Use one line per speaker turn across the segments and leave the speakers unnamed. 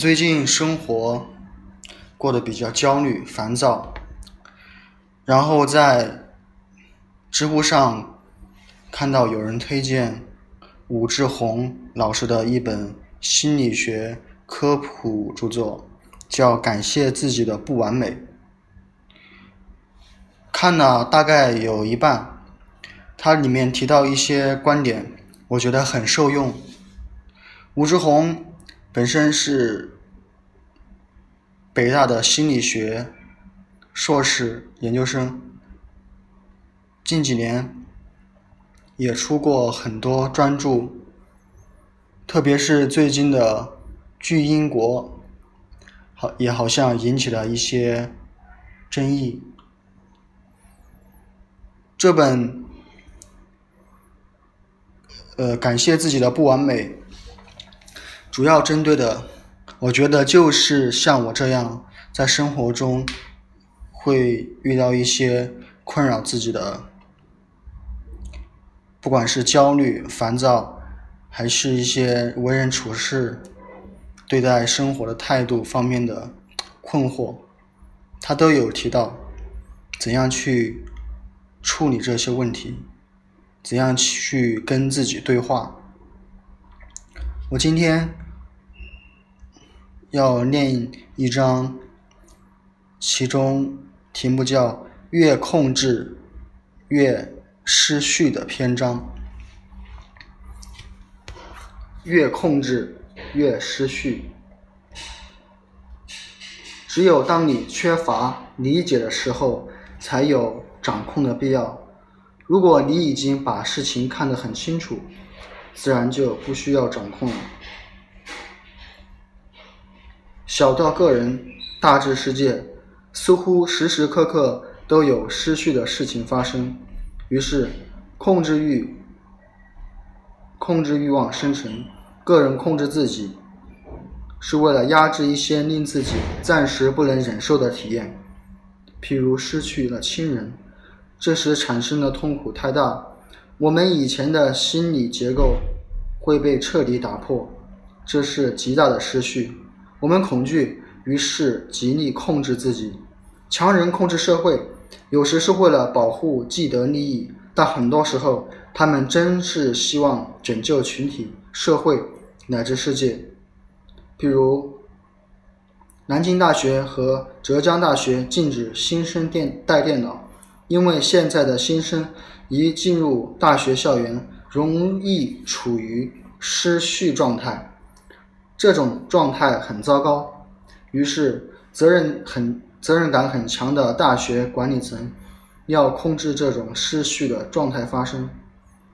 最近生活过得比较焦虑、烦躁，然后在知乎上看到有人推荐武志红老师的一本心理学科普著作，叫《感谢自己的不完美》。看了大概有一半，它里面提到一些观点，我觉得很受用。武志红。本身是北大的心理学硕士研究生，近几年也出过很多专著，特别是最近的《巨婴国》，好也好像引起了一些争议。这本呃，感谢自己的不完美。主要针对的，我觉得就是像我这样在生活中会遇到一些困扰自己的，不管是焦虑、烦躁，还是一些为人处事、对待生活的态度方面的困惑，他都有提到怎样去处理这些问题，怎样去跟自己对话。我今天要念一章，其中题目叫“越控制越失序”的篇章。越控制越失序。只有当你缺乏理解的时候，才有掌控的必要。如果你已经把事情看得很清楚，自然就不需要掌控了。小到个人，大至世界，似乎时时刻刻都有失去的事情发生。于是，控制欲、控制欲望生成。个人控制自己，是为了压制一些令自己暂时不能忍受的体验，譬如失去了亲人，这时产生的痛苦太大。我们以前的心理结构会被彻底打破，这是极大的失序。我们恐惧，于是极力控制自己，强人控制社会，有时是为了保护既得利益，但很多时候他们真是希望拯救群体、社会乃至世界。譬如，南京大学和浙江大学禁止新生电带电脑，因为现在的新生。一进入大学校园，容易处于失序状态，这种状态很糟糕。于是，责任很责任感很强的大学管理层要控制这种失序的状态发生。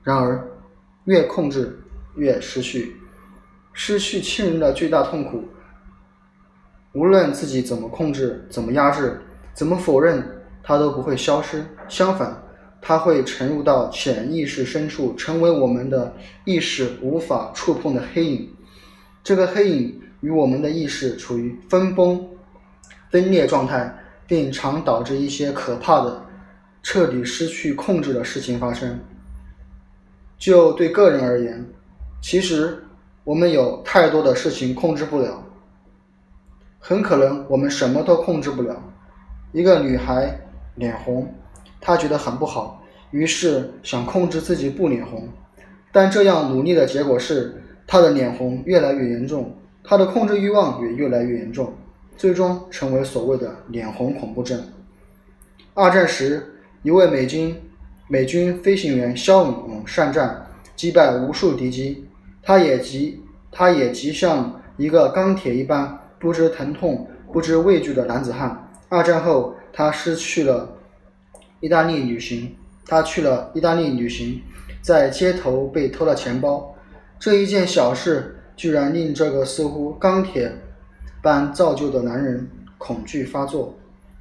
然而，越控制越失序，失去亲人的巨大痛苦，无论自己怎么控制、怎么压制、怎么否认，它都不会消失。相反。它会沉入到潜意识深处，成为我们的意识无法触碰的黑影。这个黑影与我们的意识处于分崩、分裂状态，并常导致一些可怕的、彻底失去控制的事情发生。就对个人而言，其实我们有太多的事情控制不了，很可能我们什么都控制不了。一个女孩脸红。他觉得很不好，于是想控制自己不脸红，但这样努力的结果是，他的脸红越来越严重，他的控制欲望也越来越严重，最终成为所谓的脸红恐怖症。二战时，一位美军美军飞行员骁勇善战，击败无数敌机，他也极他也极像一个钢铁一般，不知疼痛、不知畏惧的男子汉。二战后，他失去了。意大利旅行，他去了意大利旅行，在街头被偷了钱包，这一件小事居然令这个似乎钢铁般造就的男人恐惧发作。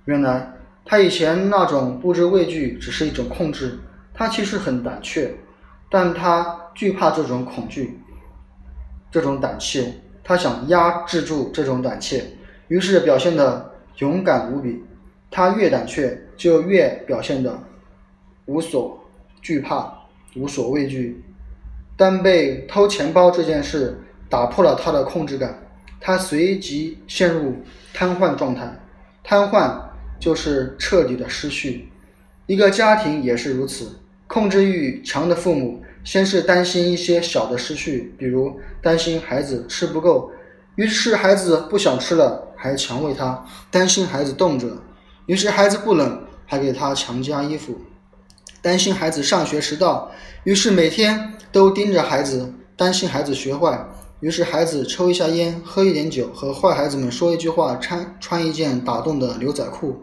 原来他以前那种不知畏惧只是一种控制，他其实很胆怯，但他惧怕这种恐惧，这种胆怯，他想压制住这种胆怯，于是表现得勇敢无比。他越胆怯，就越表现的无所惧怕、无所畏惧。但被偷钱包这件事打破了他的控制感，他随即陷入瘫痪状态。瘫痪就是彻底的失去。一个家庭也是如此，控制欲强的父母先是担心一些小的失去，比如担心孩子吃不够，于是孩子不想吃了还强喂他；担心孩子冻着，于是孩子不冷还给他强加衣服；担心孩子上学迟到，于是每天都盯着孩子；担心孩子学坏。于是孩子抽一下烟，喝一点酒，和坏孩子们说一句话，穿穿一件打洞的牛仔裤，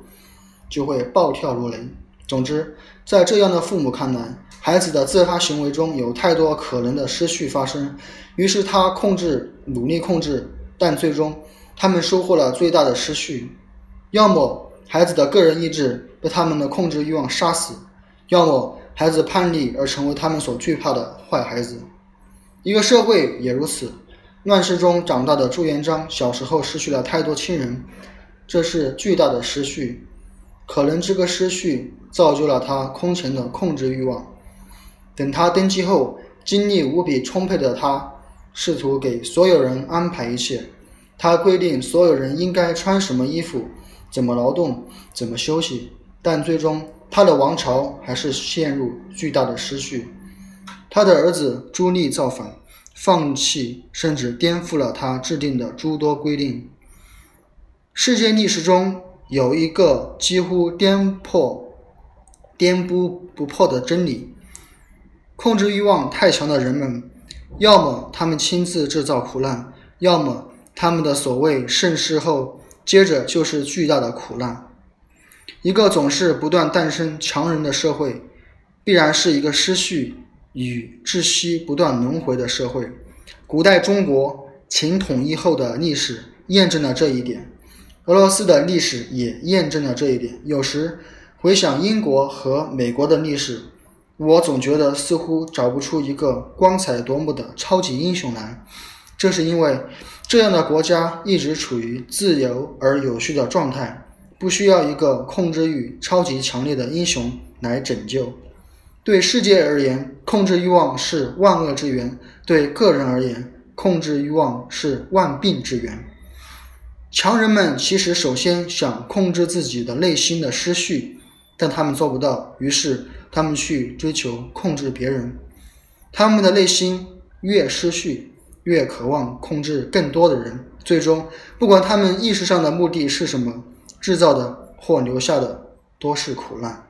就会暴跳如雷。总之，在这样的父母看来，孩子的自杀行为中有太多可能的失序发生。于是他控制，努力控制，但最终他们收获了最大的失序：要么孩子的个人意志被他们的控制欲望杀死，要么孩子叛逆而成为他们所惧怕的坏孩子。一个社会也如此。乱世中长大的朱元璋小时候失去了太多亲人，这是巨大的失序。可能这个失序造就了他空前的控制欲望。等他登基后，精力无比充沛的他试图给所有人安排一切。他规定所有人应该穿什么衣服、怎么劳动、怎么休息。但最终，他的王朝还是陷入巨大的失序。他的儿子朱棣造反。放弃甚至颠覆了他制定的诸多规定。世界历史中有一个几乎颠破、颠扑不破的真理：控制欲望太强的人们，要么他们亲自制造苦难，要么他们的所谓盛世后，接着就是巨大的苦难。一个总是不断诞生强人的社会，必然是一个失序。与窒息不断轮回的社会，古代中国秦统一后的历史验证了这一点，俄罗斯的历史也验证了这一点。有时回想英国和美国的历史，我总觉得似乎找不出一个光彩夺目的超级英雄来。这是因为这样的国家一直处于自由而有序的状态，不需要一个控制欲超级强烈的英雄来拯救。对世界而言，控制欲望是万恶之源；对个人而言，控制欲望是万病之源。强人们其实首先想控制自己的内心的失序，但他们做不到，于是他们去追求控制别人。他们的内心越失序，越渴望控制更多的人。最终，不管他们意识上的目的是什么，制造的或留下的多是苦难。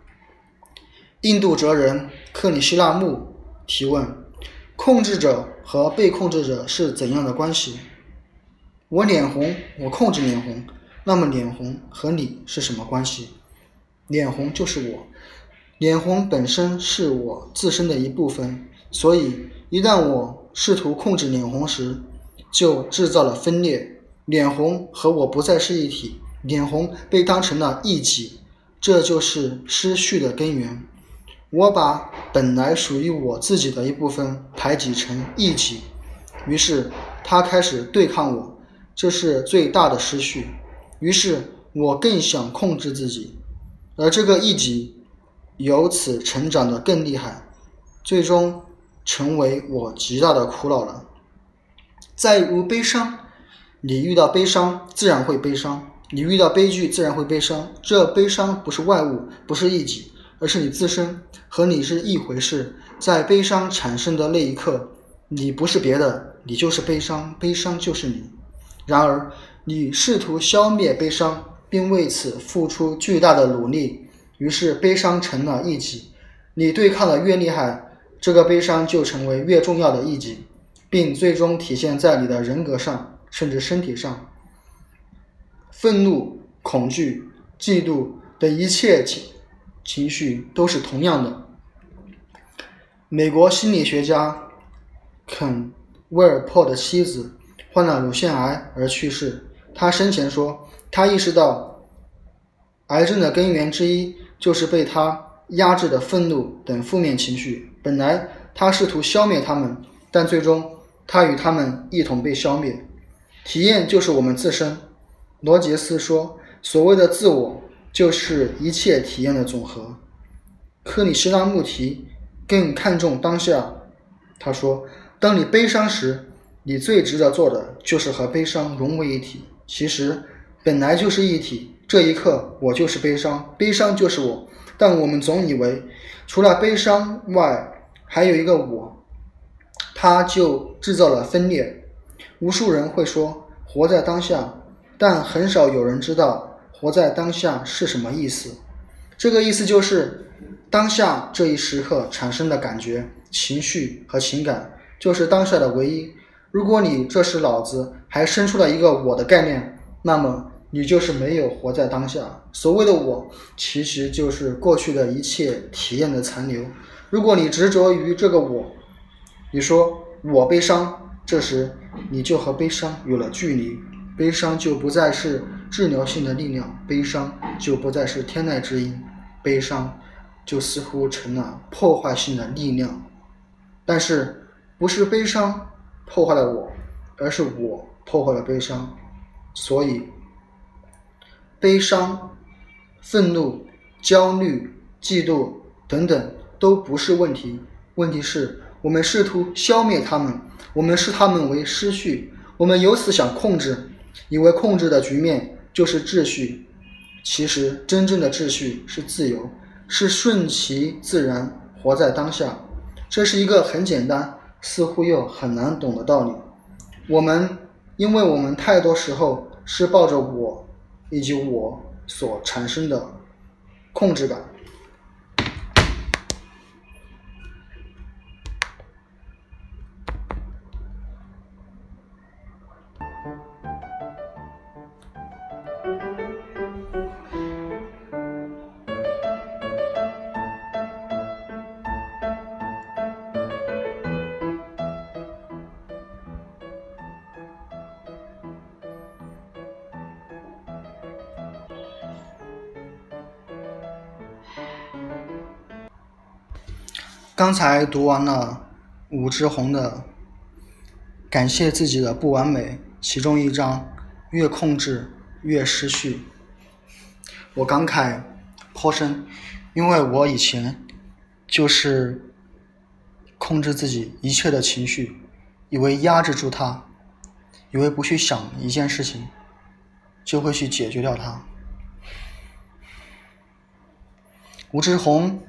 印度哲人克里希那穆提问：控制者和被控制者是怎样的关系？我脸红，我控制脸红，那么脸红和你是什么关系？脸红就是我，脸红本身是我自身的一部分，所以一旦我试图控制脸红时，就制造了分裂。脸红和我不再是一体，脸红被当成了异己，这就是失序的根源。我把本来属于我自己的一部分排挤成异己，于是他开始对抗我，这是最大的失序。于是我更想控制自己，而这个异己由此成长得更厉害，最终成为我极大的苦恼了。再如悲伤，你遇到悲伤自然会悲伤，你遇到悲剧自然会悲伤。这悲伤不是外物，不是异己。而是你自身和你是一回事，在悲伤产生的那一刻，你不是别的，你就是悲伤，悲伤就是你。然而，你试图消灭悲伤，并为此付出巨大的努力，于是悲伤成了异己。你对抗的越厉害，这个悲伤就成为越重要的异己，并最终体现在你的人格上，甚至身体上。愤怒、恐惧、嫉妒的一切情。情绪都是同样的。美国心理学家肯·威尔珀的妻子患了乳腺癌而去世。他生前说，他意识到癌症的根源之一就是被他压制的愤怒等负面情绪。本来他试图消灭他们，但最终他与他们一同被消灭。体验就是我们自身。罗杰斯说：“所谓的自我。”就是一切体验的总和。克里希那穆提更看重当下。他说：“当你悲伤时，你最值得做的就是和悲伤融为一体。其实本来就是一体。这一刻，我就是悲伤，悲伤就是我。但我们总以为，除了悲伤外，还有一个我，他就制造了分裂。无数人会说活在当下，但很少有人知道活在当下是什么意思。这个意思就是，当下这一时刻产生的感觉、情绪和情感，就是当下的唯一。如果你这时脑子还生出了一个我的概念，那么你就是没有活在当下。所谓的我，其实就是过去的一切体验的残留。如果你执着于这个我，你说我悲伤，这时你就和悲伤有了距离，悲伤就不再是治疗性的力量，悲伤就不再是天籁之音，悲伤就似乎成了破坏性的力量。但是，不是悲伤破坏了我，而是我破坏了悲伤。所以，悲伤、愤怒、焦虑、嫉妒等等都不是问题。问题是我们试图消灭他们，我们视他们为失序，我们由此想控制，以为控制的局面就是秩序。其实，真正的秩序是自由，是顺其自然，活在当下。这是一个很简单，似乎又很难懂的道理。我们。因为我们太多时候是抱着我以及我所产生的控制感。刚才读完了武志红的《感谢自己的不完美》，其中一章“越控制越失序”，我感慨颇深，因为我以前就是控制自己一切的情绪，以为压制住它，以为不去想一件事情就会去解决掉它。吴志红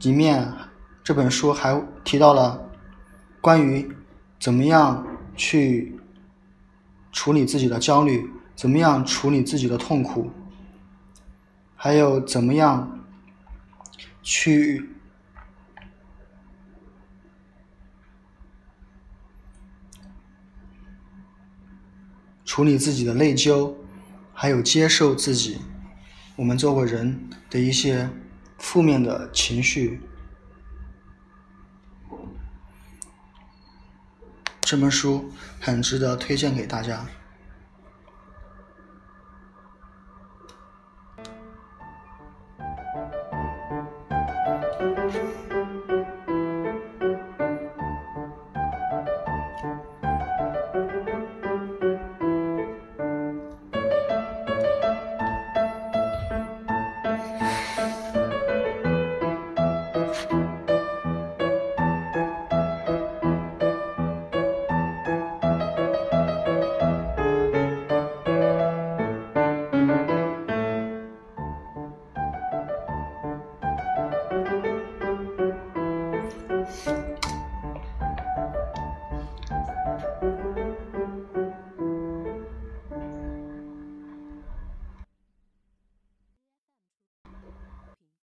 里面。这本书还提到了关于怎么样去处理自己的焦虑，怎么样处理自己的痛苦，还有怎么样去处理自己的内疚，还有接受自己，我们作为人的一些负面的情绪。这本书很值得推荐给大家。